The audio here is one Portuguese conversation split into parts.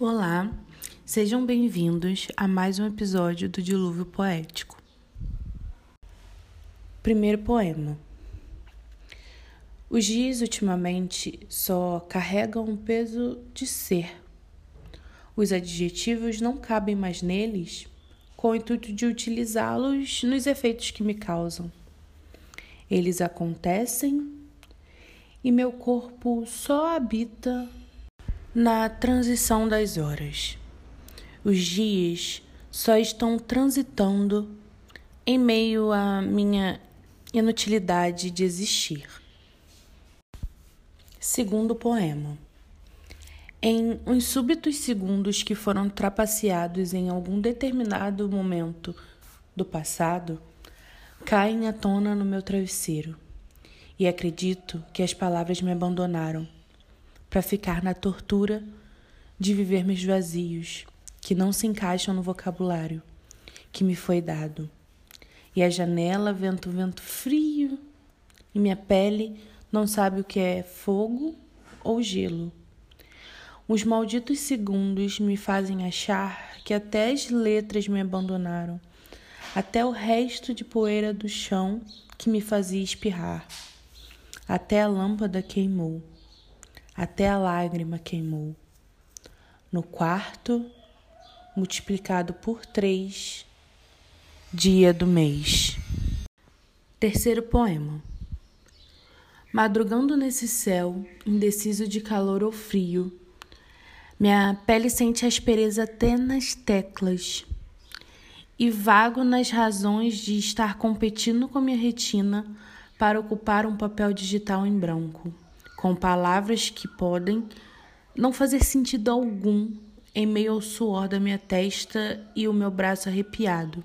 Olá, sejam bem-vindos a mais um episódio do Dilúvio Poético. Primeiro poema. Os dias ultimamente só carregam um peso de ser. Os adjetivos não cabem mais neles, com o intuito de utilizá-los nos efeitos que me causam. Eles acontecem e meu corpo só habita na transição das horas. Os dias só estão transitando em meio à minha inutilidade de existir. Segundo poema. Em uns súbitos segundos que foram trapaceados em algum determinado momento do passado, caem à tona no meu travesseiro e acredito que as palavras me abandonaram para ficar na tortura de viver meus vazios, que não se encaixam no vocabulário que me foi dado. E a janela vento vento frio, e minha pele não sabe o que é fogo ou gelo. Os malditos segundos me fazem achar que até as letras me abandonaram, até o resto de poeira do chão que me fazia espirrar, até a lâmpada queimou até a lágrima queimou. No quarto, multiplicado por três, dia do mês. Terceiro poema. Madrugando nesse céu, indeciso de calor ou frio, minha pele sente aspereza até nas teclas e vago nas razões de estar competindo com minha retina para ocupar um papel digital em branco com palavras que podem não fazer sentido algum em meio ao suor da minha testa e o meu braço arrepiado.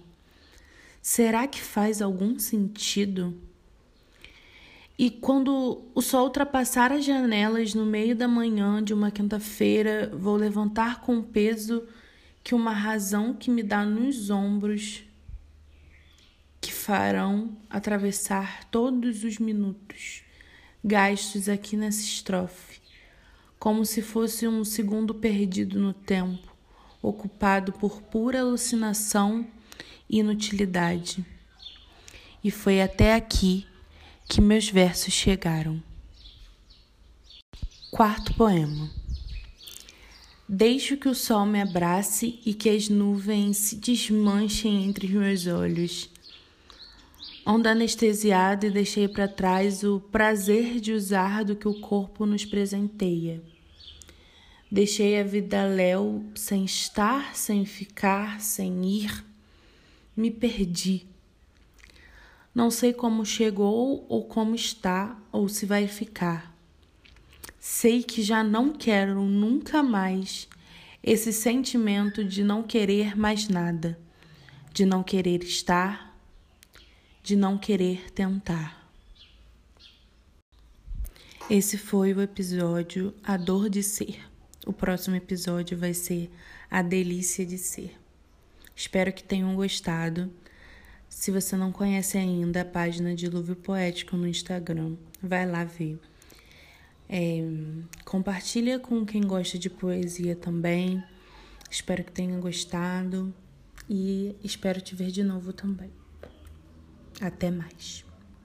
Será que faz algum sentido? E quando o sol ultrapassar as janelas no meio da manhã de uma quinta-feira, vou levantar com o peso que uma razão que me dá nos ombros que farão atravessar todos os minutos gastos aqui nessa estrofe, como se fosse um segundo perdido no tempo, ocupado por pura alucinação e inutilidade. E foi até aqui que meus versos chegaram. Quarto poema. Deixo que o sol me abrace e que as nuvens se desmanchem entre os meus olhos Onda anestesiada e deixei para trás o prazer de usar do que o corpo nos presenteia. Deixei a vida léu, sem estar, sem ficar, sem ir. Me perdi. Não sei como chegou ou como está ou se vai ficar. Sei que já não quero nunca mais esse sentimento de não querer mais nada, de não querer estar, de não querer tentar. Esse foi o episódio A Dor de Ser. O próximo episódio vai ser A Delícia de Ser. Espero que tenham gostado. Se você não conhece ainda a página Dilúvio Poético no Instagram, vai lá ver. É, compartilha com quem gosta de poesia também. Espero que tenha gostado e espero te ver de novo também. Até mais.